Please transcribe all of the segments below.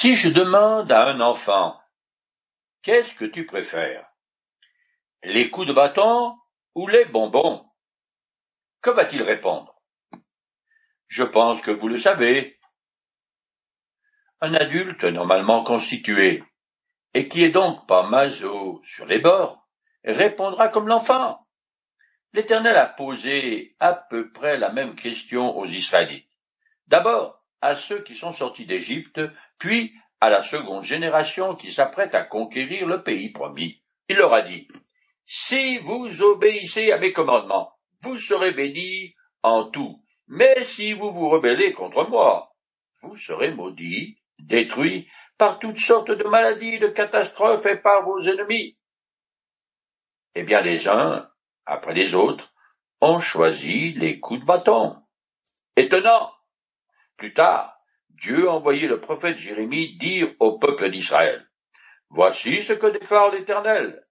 Si je demande à un enfant Qu'est-ce que tu préfères? Les coups de bâton ou les bonbons? Que va-t-il répondre? Je pense que vous le savez. Un adulte normalement constitué, et qui est donc pas maso sur les bords, répondra comme l'enfant. L'Éternel a posé à peu près la même question aux Israélites. D'abord, à ceux qui sont sortis d'Égypte, puis à la seconde génération qui s'apprête à conquérir le pays promis. Il leur a dit, Si vous obéissez à mes commandements, vous serez bénis en tout, mais si vous vous rebellez contre moi, vous serez maudits, détruits par toutes sortes de maladies, de catastrophes et par vos ennemis. Eh bien, les uns, après les autres, ont choisi les coups de bâton. Étonnant. Plus tard, Dieu a envoyé le prophète Jérémie dire au peuple d'Israël, Voici ce que déclare l'Éternel.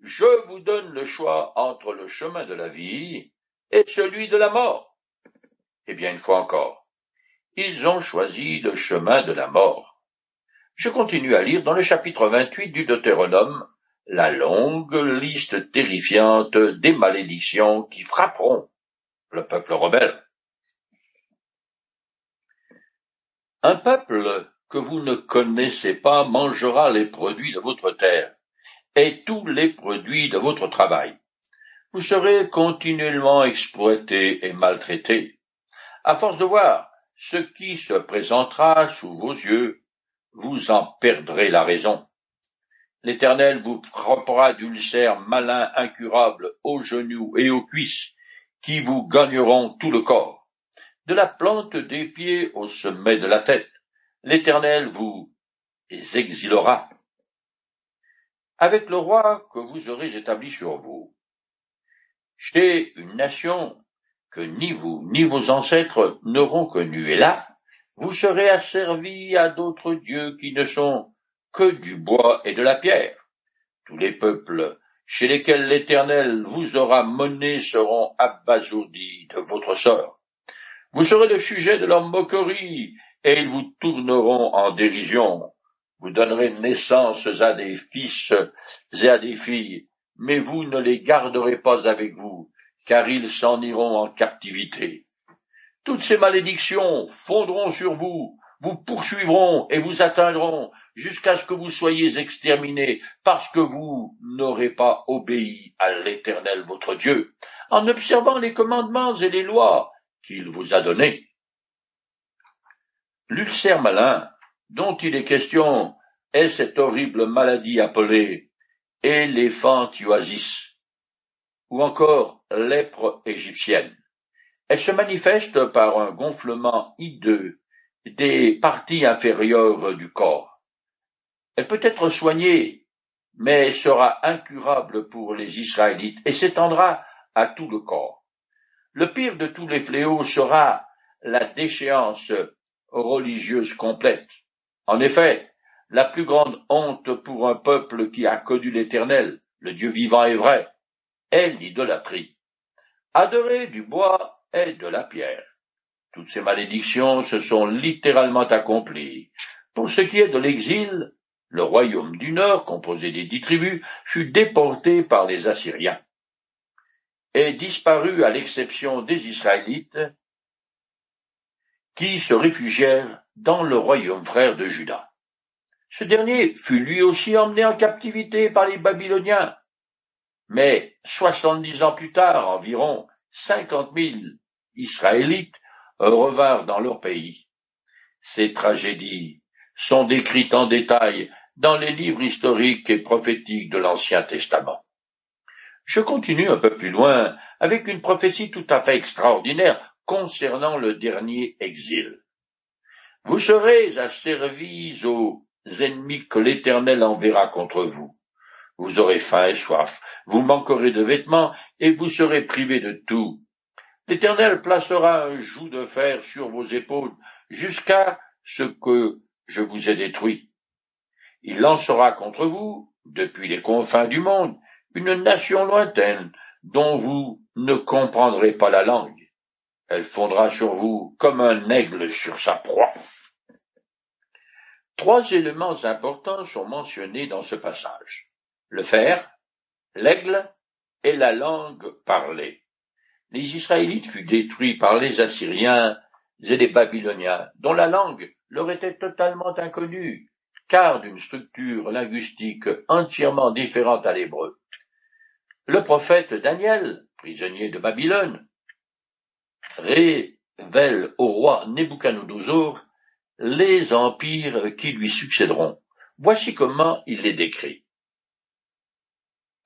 Je vous donne le choix entre le chemin de la vie et celui de la mort. Eh bien, une fois encore, ils ont choisi le chemin de la mort. Je continue à lire dans le chapitre 28 du Deutéronome la longue liste terrifiante des malédictions qui frapperont le peuple rebelle. Un peuple que vous ne connaissez pas mangera les produits de votre terre et tous les produits de votre travail. Vous serez continuellement exploité et maltraité. À force de voir ce qui se présentera sous vos yeux, vous en perdrez la raison. L'Éternel vous frappera d'ulcères malins incurables aux genoux et aux cuisses, qui vous gagneront tout le corps de la plante des pieds au sommet de la tête. L'Éternel vous exilera avec le roi que vous aurez établi sur vous. Chez une nation que ni vous ni vos ancêtres n'auront connue, et là, vous serez asservis à d'autres dieux qui ne sont que du bois et de la pierre. Tous les peuples chez lesquels l'Éternel vous aura mené seront abasourdis de votre sort. Vous serez le sujet de leur moquerie, et ils vous tourneront en dérision. Vous donnerez naissance à des fils et à des filles, mais vous ne les garderez pas avec vous, car ils s'en iront en captivité. Toutes ces malédictions fondront sur vous, vous poursuivront et vous atteindront jusqu'à ce que vous soyez exterminés parce que vous n'aurez pas obéi à l'Éternel votre Dieu, en observant les commandements et les lois qu'il vous a donné. L'ulcère malin, dont il est question, est cette horrible maladie appelée éléphantioasis, ou encore lèpre égyptienne. Elle se manifeste par un gonflement hideux des parties inférieures du corps. Elle peut être soignée, mais sera incurable pour les Israélites et s'étendra à tout le corps. Le pire de tous les fléaux sera la déchéance religieuse complète. En effet, la plus grande honte pour un peuple qui a connu l'Éternel, le Dieu vivant et vrai, est l'idolâtrie. Adorer du bois et de la pierre. Toutes ces malédictions se sont littéralement accomplies. Pour ce qui est de l'exil, le royaume du Nord, composé des dix tribus, fut déporté par les Assyriens est disparu à l'exception des Israélites, qui se réfugièrent dans le royaume frère de Juda. Ce dernier fut lui aussi emmené en captivité par les Babyloniens. Mais soixante-dix ans plus tard, environ cinquante mille Israélites revinrent dans leur pays. Ces tragédies sont décrites en détail dans les livres historiques et prophétiques de l'Ancien Testament. Je continue un peu plus loin avec une prophétie tout à fait extraordinaire concernant le dernier exil. Vous serez asservis aux ennemis que l'Éternel enverra contre vous. Vous aurez faim et soif, vous manquerez de vêtements, et vous serez privés de tout. L'Éternel placera un joug de fer sur vos épaules jusqu'à ce que je vous ai détruit. Il lancera contre vous, depuis les confins du monde, une nation lointaine dont vous ne comprendrez pas la langue. Elle fondra sur vous comme un aigle sur sa proie. Trois éléments importants sont mentionnés dans ce passage. Le fer, l'aigle et la langue parlée. Les Israélites furent détruits par les Assyriens et les Babyloniens, dont la langue leur était totalement inconnue, car d'une structure linguistique entièrement différente à l'hébreu. Le prophète Daniel, prisonnier de Babylone, révèle au roi Nebuchadnezzar les empires qui lui succéderont. Voici comment il les décrit.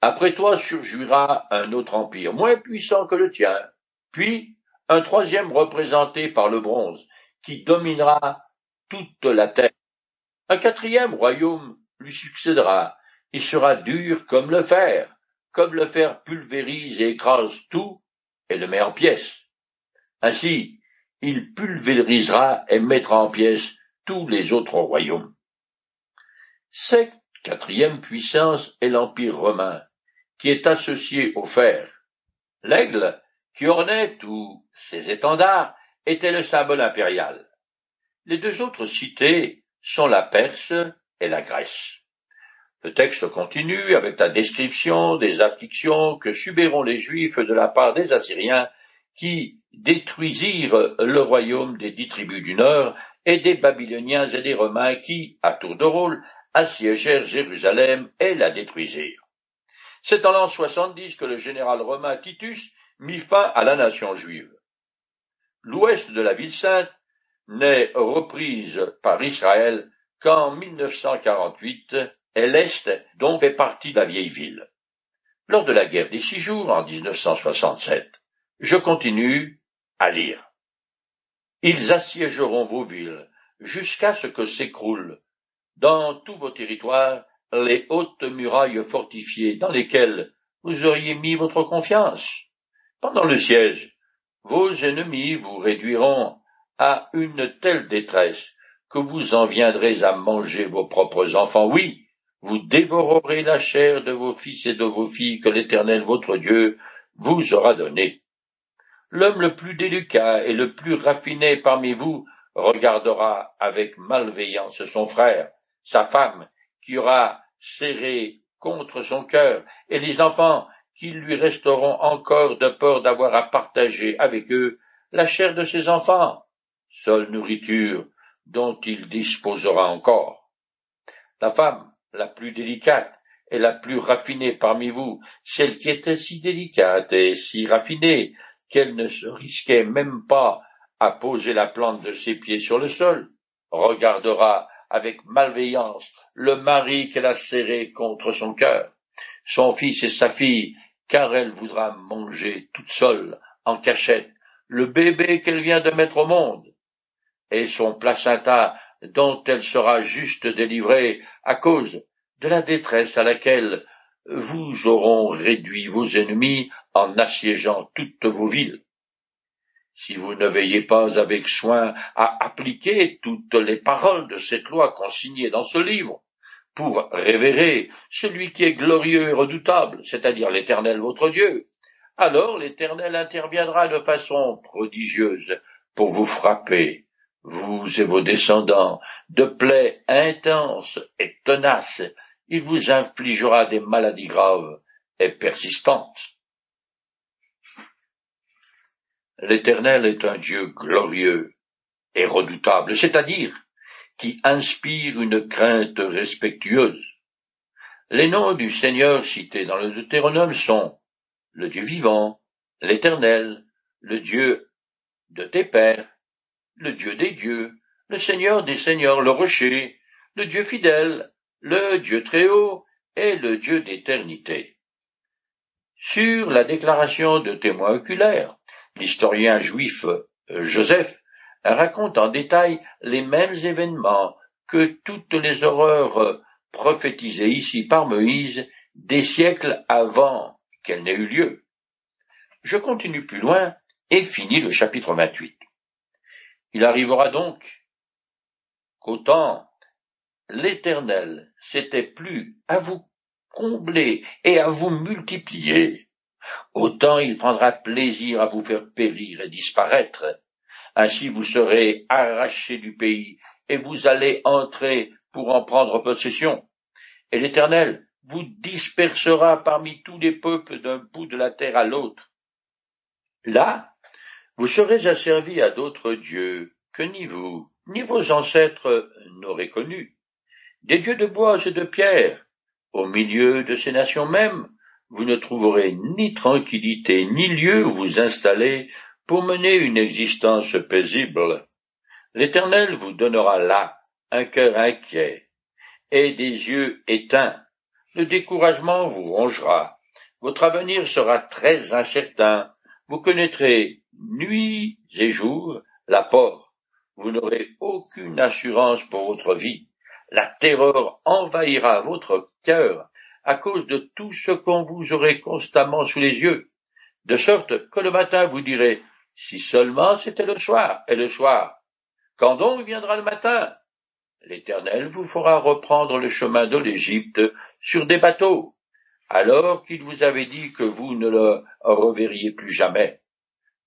Après toi surgira un autre empire, moins puissant que le tien, puis un troisième représenté par le bronze, qui dominera toute la terre. Un quatrième royaume lui succédera, il sera dur comme le fer, comme le fer pulvérise et écrase tout et le met en pièces. Ainsi, il pulvérisera et mettra en pièces tous les autres royaumes. Cette quatrième puissance est l'Empire romain, qui est associé au fer. L'aigle, qui ornait tous ses étendards, était le symbole impérial. Les deux autres cités sont la Perse et la Grèce. Le texte continue avec la description des afflictions que subiront les Juifs de la part des Assyriens qui détruisirent le royaume des dix tribus du Nord et des Babyloniens et des Romains qui, à tour de rôle, assiégèrent Jérusalem et la détruisirent. C'est en l'an 70 que le général romain Titus mit fin à la nation juive. L'ouest de la ville sainte n'est reprise par Israël qu'en 1948 et l'est dont fait partie la vieille ville. Lors de la guerre des six jours en 1967, je continue à lire. Ils assiégeront vos villes jusqu'à ce que s'écroulent dans tous vos territoires les hautes murailles fortifiées dans lesquelles vous auriez mis votre confiance. Pendant le siège, vos ennemis vous réduiront à une telle détresse que vous en viendrez à manger vos propres enfants. Oui, vous dévorerez la chair de vos fils et de vos filles que l'Éternel votre Dieu vous aura donnée. L'homme le plus délicat et le plus raffiné parmi vous regardera avec malveillance son frère, sa femme, qui aura serré contre son cœur, et les enfants qui lui resteront encore de peur d'avoir à partager avec eux la chair de ses enfants, seule nourriture dont il disposera encore. La femme la plus délicate et la plus raffinée parmi vous, celle qui était si délicate et si raffinée qu'elle ne se risquait même pas à poser la plante de ses pieds sur le sol, regardera avec malveillance le mari qu'elle a serré contre son cœur, son fils et sa fille, car elle voudra manger toute seule, en cachette, le bébé qu'elle vient de mettre au monde, et son placenta dont elle sera juste délivrée à cause de la détresse à laquelle vous auront réduit vos ennemis en assiégeant toutes vos villes. Si vous ne veillez pas avec soin à appliquer toutes les paroles de cette loi consignées dans ce livre, pour révérer celui qui est glorieux et redoutable, c'est-à-dire l'Éternel votre Dieu, alors l'Éternel interviendra de façon prodigieuse pour vous frapper, vous et vos descendants, de plaies intenses et tenaces, il vous infligera des maladies graves et persistantes. L'Éternel est un Dieu glorieux et redoutable, c'est-à-dire qui inspire une crainte respectueuse. Les noms du Seigneur cités dans le Deutéronome sont le Dieu vivant, l'Éternel, le Dieu de tes pères, le Dieu des dieux, le Seigneur des seigneurs, le rocher, le Dieu fidèle, le Dieu très haut et le Dieu d'éternité. Sur la déclaration de témoins oculaires, L'historien juif euh, Joseph raconte en détail les mêmes événements que toutes les horreurs euh, prophétisées ici par Moïse des siècles avant qu'elles n'aient eu lieu. Je continue plus loin et finis le chapitre 28. Il arrivera donc qu'autant l'Éternel s'était plus à vous combler et à vous multiplier autant il prendra plaisir à vous faire périr et disparaître. Ainsi vous serez arrachés du pays, et vous allez entrer pour en prendre possession. Et l'Éternel vous dispersera parmi tous les peuples d'un bout de la terre à l'autre. Là, vous serez asservis à d'autres dieux que ni vous, ni vos ancêtres n'auraient connus, des dieux de bois et de pierre. Au milieu de ces nations mêmes, vous ne trouverez ni tranquillité, ni lieu où vous installer pour mener une existence paisible. L'Éternel vous donnera là un cœur inquiet et des yeux éteints. Le découragement vous rongera. Votre avenir sera très incertain. Vous connaîtrez nuit et jour la peur. Vous n'aurez aucune assurance pour votre vie. La terreur envahira votre cœur à cause de tout ce qu'on vous aurait constamment sous les yeux, de sorte que le matin vous direz si seulement c'était le soir, et le soir. Quand donc viendra le matin? L'Éternel vous fera reprendre le chemin de l'Égypte sur des bateaux, alors qu'il vous avait dit que vous ne le reverriez plus jamais.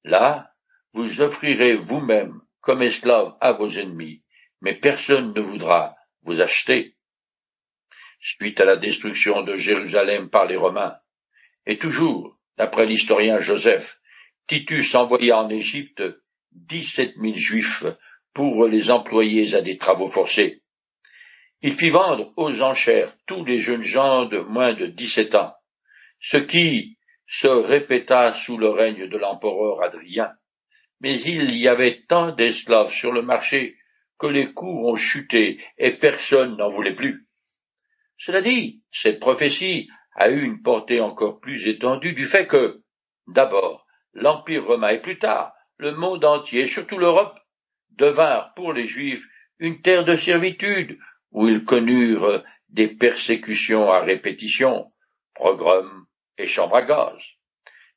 Là, vous offrirez vous-même comme esclave à vos ennemis, mais personne ne voudra vous acheter. Suite à la destruction de Jérusalem par les Romains, et toujours, d'après l'historien Joseph, Titus envoya en Égypte dix-sept mille juifs pour les employer à des travaux forcés. Il fit vendre aux enchères tous les jeunes gens de moins de dix-sept ans, ce qui se répéta sous le règne de l'empereur Adrien. Mais il y avait tant d'esclaves sur le marché que les coûts ont chuté et personne n'en voulait plus. Cela dit, cette prophétie a eu une portée encore plus étendue du fait que, d'abord, l'Empire romain et plus tard le monde entier, surtout l'Europe, devinrent pour les Juifs une terre de servitude, où ils connurent des persécutions à répétition, pogroms et chambres à gaz.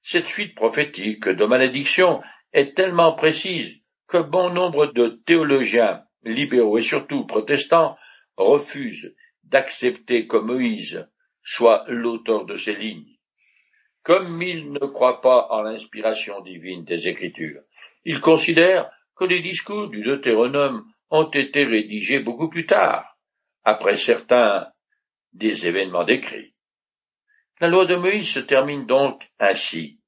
Cette suite prophétique de malédiction est tellement précise que bon nombre de théologiens libéraux et surtout protestants refusent d'accepter que Moïse soit l'auteur de ces lignes. Comme ils ne croient pas en l'inspiration divine des Écritures, ils considèrent que les discours du Deutéronome ont été rédigés beaucoup plus tard, après certains des événements décrits. La loi de Moïse se termine donc ainsi,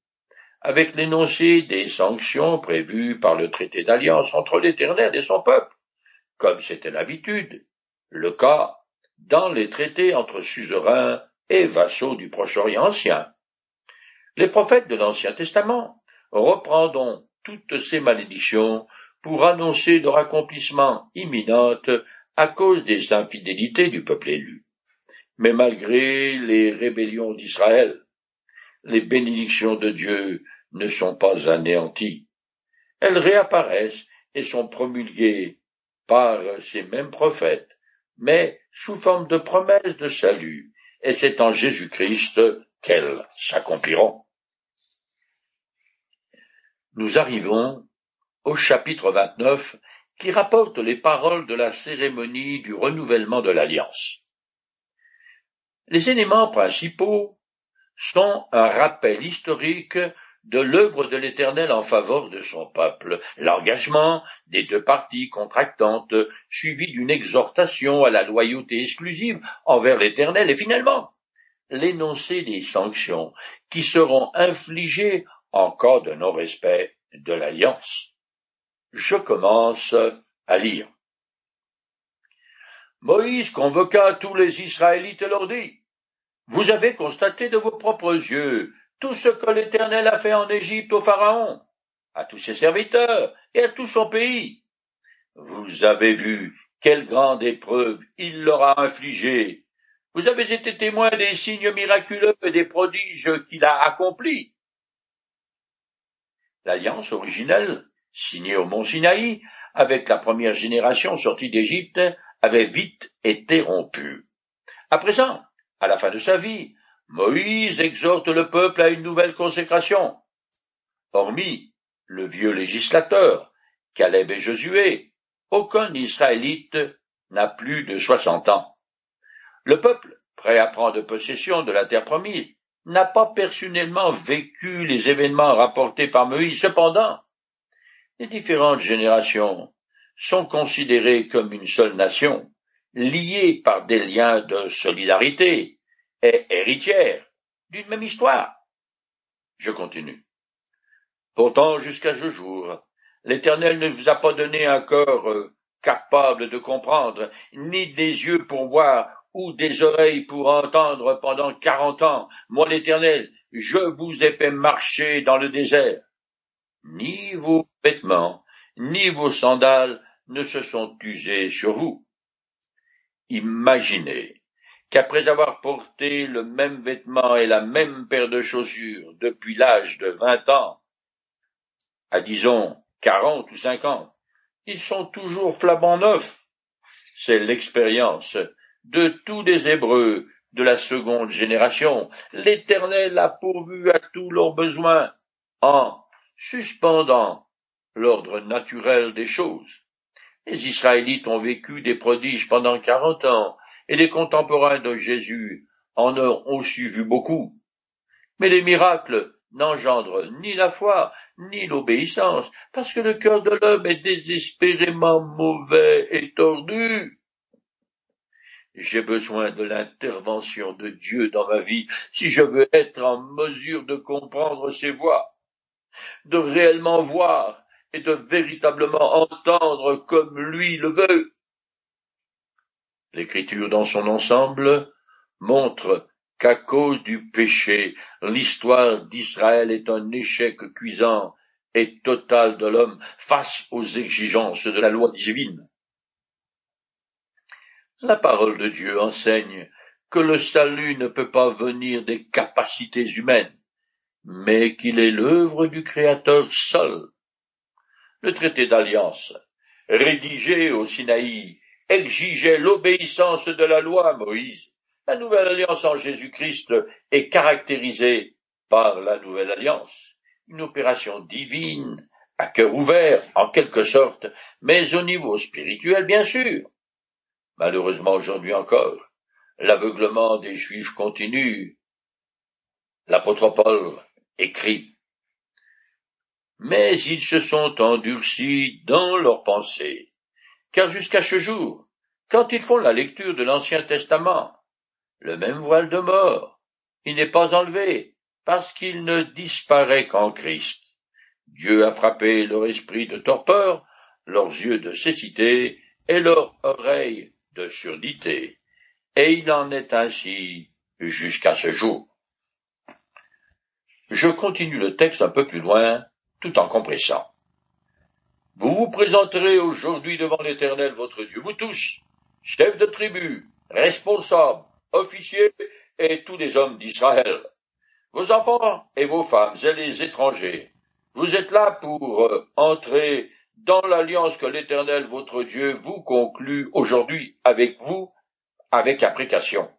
avec l'énoncé des sanctions prévues par le traité d'alliance entre l'Éternel et son peuple, comme c'était l'habitude, le cas dans les traités entre suzerains et vassaux du Proche-Orient ancien. Les prophètes de l'Ancien Testament reprendront toutes ces malédictions pour annoncer leur accomplissement imminente à cause des infidélités du peuple élu. Mais malgré les rébellions d'Israël, les bénédictions de Dieu ne sont pas anéanties. Elles réapparaissent et sont promulguées par ces mêmes prophètes, mais sous forme de promesses de salut, et c'est en Jésus-Christ qu'elles s'accompliront. Nous arrivons au chapitre 29 qui rapporte les paroles de la cérémonie du renouvellement de l'alliance. Les éléments principaux sont un rappel historique de l'œuvre de l'Éternel en faveur de son peuple, l'engagement des deux parties contractantes, suivi d'une exhortation à la loyauté exclusive envers l'Éternel, et finalement l'énoncé des sanctions qui seront infligées en cas de non-respect de l'alliance. Je commence à lire. Moïse convoqua tous les Israélites et leur dit, Vous avez constaté de vos propres yeux tout ce que l'Éternel a fait en Égypte au Pharaon, à tous ses serviteurs et à tout son pays. Vous avez vu quelle grande épreuve il leur a infligée. Vous avez été témoins des signes miraculeux et des prodiges qu'il a accomplis. L'alliance originelle, signée au mont Sinaï, avec la première génération sortie d'Égypte, avait vite été rompue. À présent, à la fin de sa vie, Moïse exhorte le peuple à une nouvelle consécration. Hormis le vieux législateur, Caleb et Josué, aucun Israélite n'a plus de soixante ans. Le peuple, prêt à prendre possession de la terre promise, n'a pas personnellement vécu les événements rapportés par Moïse. Cependant, les différentes générations sont considérées comme une seule nation, liée par des liens de solidarité, est héritière d'une même histoire. Je continue. Pourtant, jusqu'à ce jour, l'Éternel ne vous a pas donné un cœur euh, capable de comprendre, ni des yeux pour voir, ou des oreilles pour entendre pendant quarante ans. Moi, l'Éternel, je vous ai fait marcher dans le désert. Ni vos vêtements, ni vos sandales ne se sont usés sur vous. Imaginez qu'après avoir porté le même vêtement et la même paire de chaussures depuis l'âge de vingt ans, à disons quarante ou cinquante, ils sont toujours flambant neufs. C'est l'expérience de tous les Hébreux de la seconde génération. L'Éternel a pourvu à tous leurs besoins en suspendant l'ordre naturel des choses. Les Israélites ont vécu des prodiges pendant quarante ans, et les contemporains de Jésus en ont aussi vu beaucoup. Mais les miracles n'engendrent ni la foi, ni l'obéissance, parce que le cœur de l'homme est désespérément mauvais et tordu. J'ai besoin de l'intervention de Dieu dans ma vie si je veux être en mesure de comprendre ses voies, de réellement voir et de véritablement entendre comme lui le veut. L'écriture dans son ensemble montre qu'à cause du péché, l'histoire d'Israël est un échec cuisant et total de l'homme face aux exigences de la loi divine. La parole de Dieu enseigne que le salut ne peut pas venir des capacités humaines, mais qu'il est l'œuvre du Créateur seul. Le traité d'alliance, rédigé au Sinaï, exigeait l'obéissance de la loi à Moïse. La nouvelle alliance en Jésus-Christ est caractérisée par la nouvelle alliance, une opération divine, à cœur ouvert, en quelque sorte, mais au niveau spirituel, bien sûr. Malheureusement aujourd'hui encore, l'aveuglement des Juifs continue. L'apôtre écrit Mais ils se sont endurcis dans leurs pensées, car jusqu'à ce jour, quand ils font la lecture de l'Ancien Testament, le même voile de mort, il n'est pas enlevé, parce qu'il ne disparaît qu'en Christ. Dieu a frappé leur esprit de torpeur, leurs yeux de cécité et leurs oreilles de surdité, et il en est ainsi jusqu'à ce jour. Je continue le texte un peu plus loin, tout en compressant. Vous vous présenterez aujourd'hui devant l'Éternel votre Dieu, vous tous, chefs de tribu, responsables, officiers et tous les hommes d'Israël, vos enfants et vos femmes et les étrangers. Vous êtes là pour euh, entrer dans l'alliance que l'Éternel votre Dieu vous conclut aujourd'hui avec vous, avec apprécation,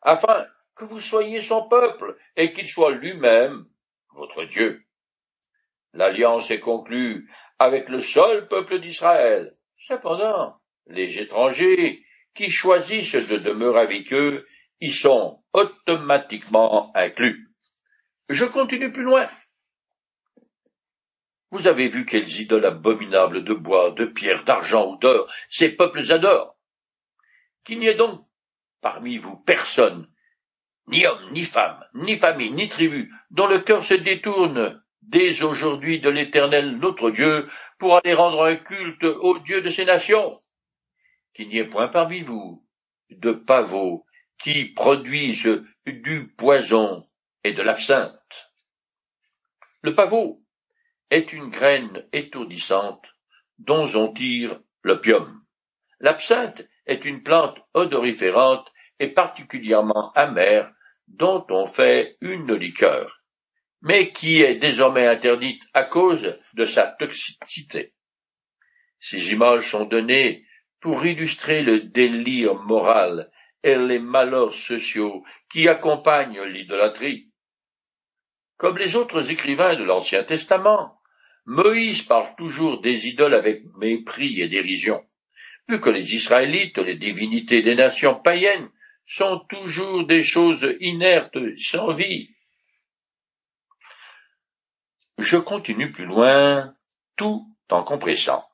afin que vous soyez son peuple et qu'il soit lui-même votre Dieu. L'alliance est conclue avec le seul peuple d'Israël. Cependant, les étrangers qui choisissent de demeurer avec eux y sont automatiquement inclus. Je continue plus loin. Vous avez vu quelles idoles abominables de bois, de pierre, d'argent ou d'or ces peuples adorent. Qu'il n'y ait donc parmi vous personne, ni homme, ni femme, ni famille, ni tribu, dont le cœur se détourne dès aujourd'hui de l'Éternel notre Dieu pour aller rendre un culte au Dieu de ces nations. Qu'il n'y ait point parmi vous de pavots qui produisent du poison et de l'absinthe. Le pavot est une graine étourdissante dont on tire l'opium. L'absinthe est une plante odoriférante et particulièrement amère dont on fait une liqueur, mais qui est désormais interdite à cause de sa toxicité. Ces images sont données pour illustrer le délire moral et les malheurs sociaux qui accompagnent l'idolâtrie. Comme les autres écrivains de l'Ancien Testament, Moïse parle toujours des idoles avec mépris et dérision, vu que les Israélites, les divinités des nations païennes, sont toujours des choses inertes, sans vie. Je continue plus loin, tout en compressant.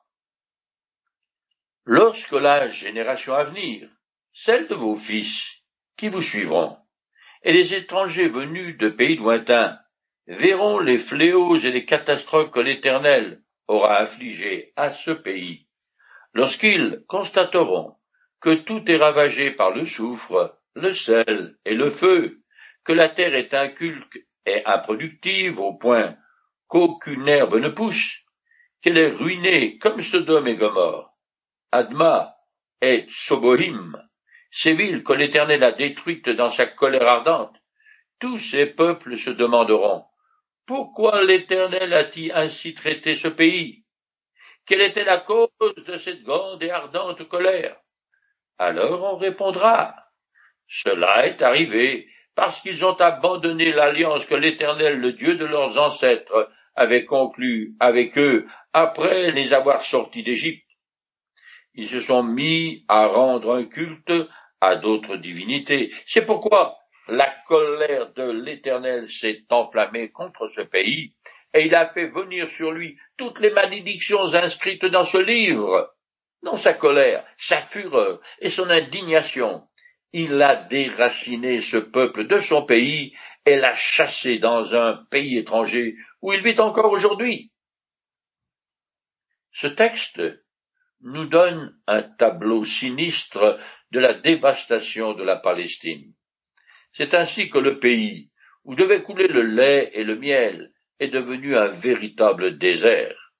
Lorsque la génération à venir celles de vos fils, qui vous suivront, et les étrangers venus de pays lointains verront les fléaux et les catastrophes que l'Éternel aura affligés à ce pays, lorsqu'ils constateront que tout est ravagé par le soufre, le sel et le feu, que la terre est inculque et improductive au point qu'aucune herbe ne pousse, qu'elle est ruinée comme Sodome et Gomorre, Adma et Sobohim, ces villes que l'Éternel a détruites dans sa colère ardente, tous ces peuples se demanderont pourquoi l'Éternel a-t-il ainsi traité ce pays? Quelle était la cause de cette grande et ardente colère? Alors on répondra Cela est arrivé parce qu'ils ont abandonné l'alliance que l'Éternel, le Dieu de leurs ancêtres, avait conclue avec eux après les avoir sortis d'Égypte. Ils se sont mis à rendre un culte à d'autres divinités. C'est pourquoi la colère de l'Éternel s'est enflammée contre ce pays, et il a fait venir sur lui toutes les malédictions inscrites dans ce livre. Dans sa colère, sa fureur et son indignation, il a déraciné ce peuple de son pays et l'a chassé dans un pays étranger où il vit encore aujourd'hui. Ce texte nous donne un tableau sinistre de la dévastation de la Palestine. C'est ainsi que le pays, où devait couler le lait et le miel, est devenu un véritable désert.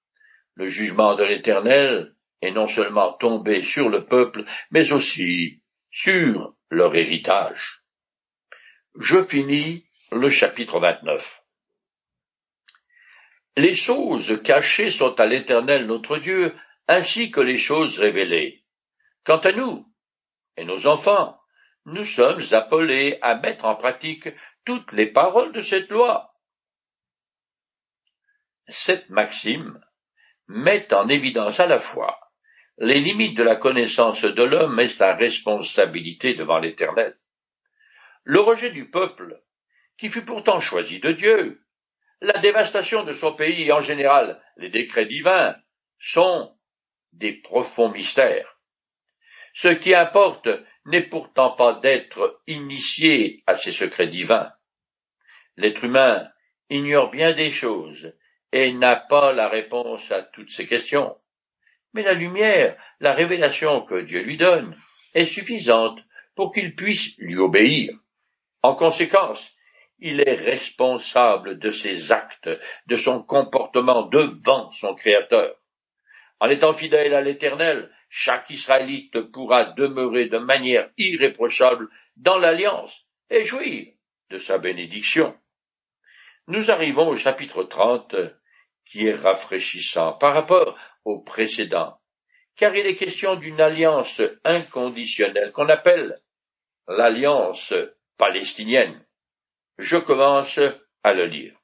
Le jugement de l'Éternel est non seulement tombé sur le peuple, mais aussi sur leur héritage. Je finis le chapitre 29. Les choses cachées sont à l'Éternel notre Dieu, ainsi que les choses révélées. Quant à nous, et nos enfants, nous sommes appelés à mettre en pratique toutes les paroles de cette loi. Cette maxime met en évidence à la fois les limites de la connaissance de l'homme et sa responsabilité devant l'Éternel. Le rejet du peuple, qui fut pourtant choisi de Dieu, la dévastation de son pays et en général les décrets divins sont des profonds mystères. Ce qui importe n'est pourtant pas d'être initié à ces secrets divins. L'être humain ignore bien des choses et n'a pas la réponse à toutes ces questions. Mais la lumière, la révélation que Dieu lui donne, est suffisante pour qu'il puisse lui obéir. En conséquence, il est responsable de ses actes, de son comportement devant son Créateur. En étant fidèle à l'Éternel, chaque Israélite pourra demeurer de manière irréprochable dans l'alliance et jouir de sa bénédiction. Nous arrivons au chapitre 30, qui est rafraîchissant par rapport au précédent, car il est question d'une alliance inconditionnelle qu'on appelle l'alliance palestinienne. Je commence à le lire.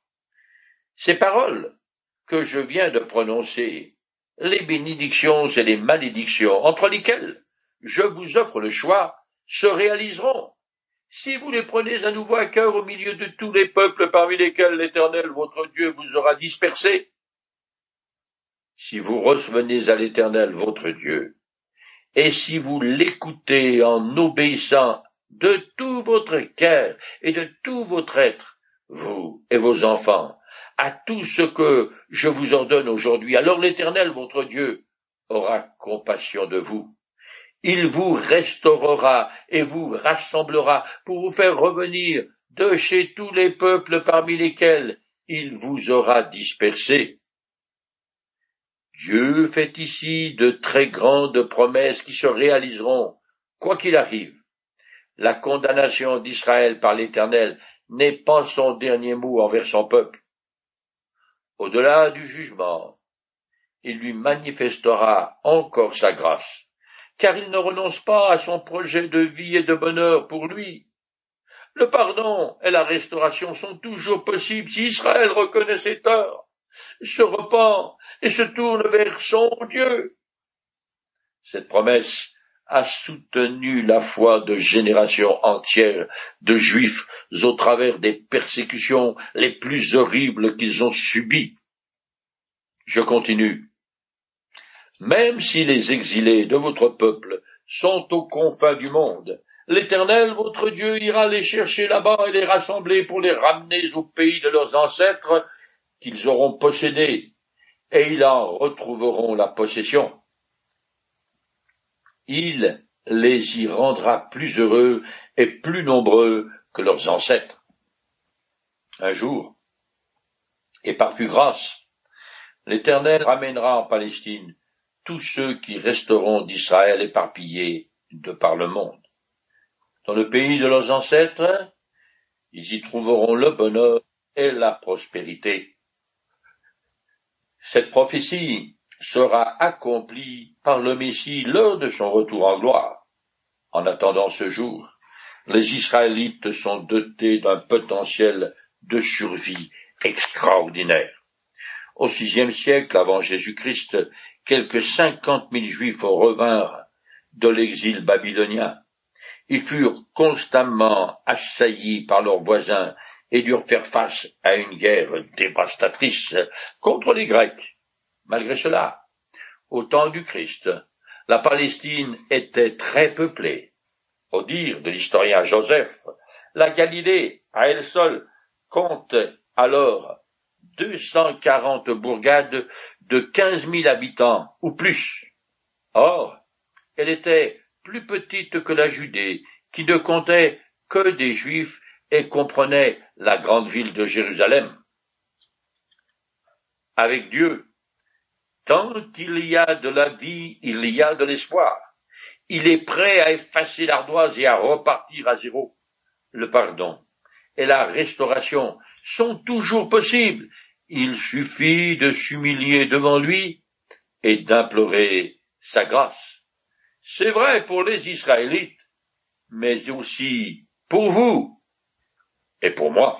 Ces paroles que je viens de prononcer les bénédictions et les malédictions, entre lesquelles je vous offre le choix, se réaliseront. Si vous les prenez à nouveau à cœur au milieu de tous les peuples parmi lesquels l'Éternel votre Dieu vous aura dispersés, si vous revenez à l'Éternel votre Dieu, et si vous l'écoutez en obéissant de tout votre cœur et de tout votre être, vous et vos enfants, à tout ce que je vous ordonne aujourd'hui, alors l'Éternel votre Dieu aura compassion de vous. Il vous restaurera et vous rassemblera pour vous faire revenir de chez tous les peuples parmi lesquels il vous aura dispersés. Dieu fait ici de très grandes promesses qui se réaliseront, quoi qu'il arrive. La condamnation d'Israël par l'Éternel n'est pas son dernier mot envers son peuple. Au-delà du jugement, il lui manifestera encore sa grâce, car il ne renonce pas à son projet de vie et de bonheur pour lui. Le pardon et la restauration sont toujours possibles si Israël reconnaît ses torts, se repent et se tourne vers son Dieu. Cette promesse a soutenu la foi de générations entières de juifs au travers des persécutions les plus horribles qu'ils ont subies. Je continue. Même si les exilés de votre peuple sont aux confins du monde. L'Éternel, votre Dieu, ira les chercher là-bas et les rassembler pour les ramener au pays de leurs ancêtres qu'ils auront possédé, et ils en retrouveront la possession. Il les y rendra plus heureux et plus nombreux que leurs ancêtres. Un jour, et par plus grâce, l'Éternel ramènera en Palestine tous ceux qui resteront d'Israël éparpillés de par le monde. Dans le pays de leurs ancêtres, ils y trouveront le bonheur et la prospérité. Cette prophétie sera accomplie par le Messie lors de son retour en gloire. En attendant ce jour, les Israélites sont dotés d'un potentiel de survie extraordinaire. Au sixième siècle avant Jésus-Christ, quelques cinquante mille juifs revinrent de l'exil babylonien. Ils furent constamment assaillis par leurs voisins et durent faire face à une guerre dévastatrice contre les Grecs. Malgré cela, au temps du Christ, la Palestine était très peuplée. Au dire de l'historien Joseph, la Galilée, à elle seule, compte alors deux cent quarante bourgades de quinze mille habitants ou plus. Or, elle était plus petite que la Judée, qui ne comptait que des Juifs et comprenait la grande ville de Jérusalem. Avec Dieu, tant qu'il y a de la vie, il y a de l'espoir. Il est prêt à effacer l'ardoise et à repartir à zéro. Le pardon et la restauration sont toujours possibles. Il suffit de s'humilier devant lui et d'implorer sa grâce. C'est vrai pour les Israélites, mais aussi pour vous et pour moi.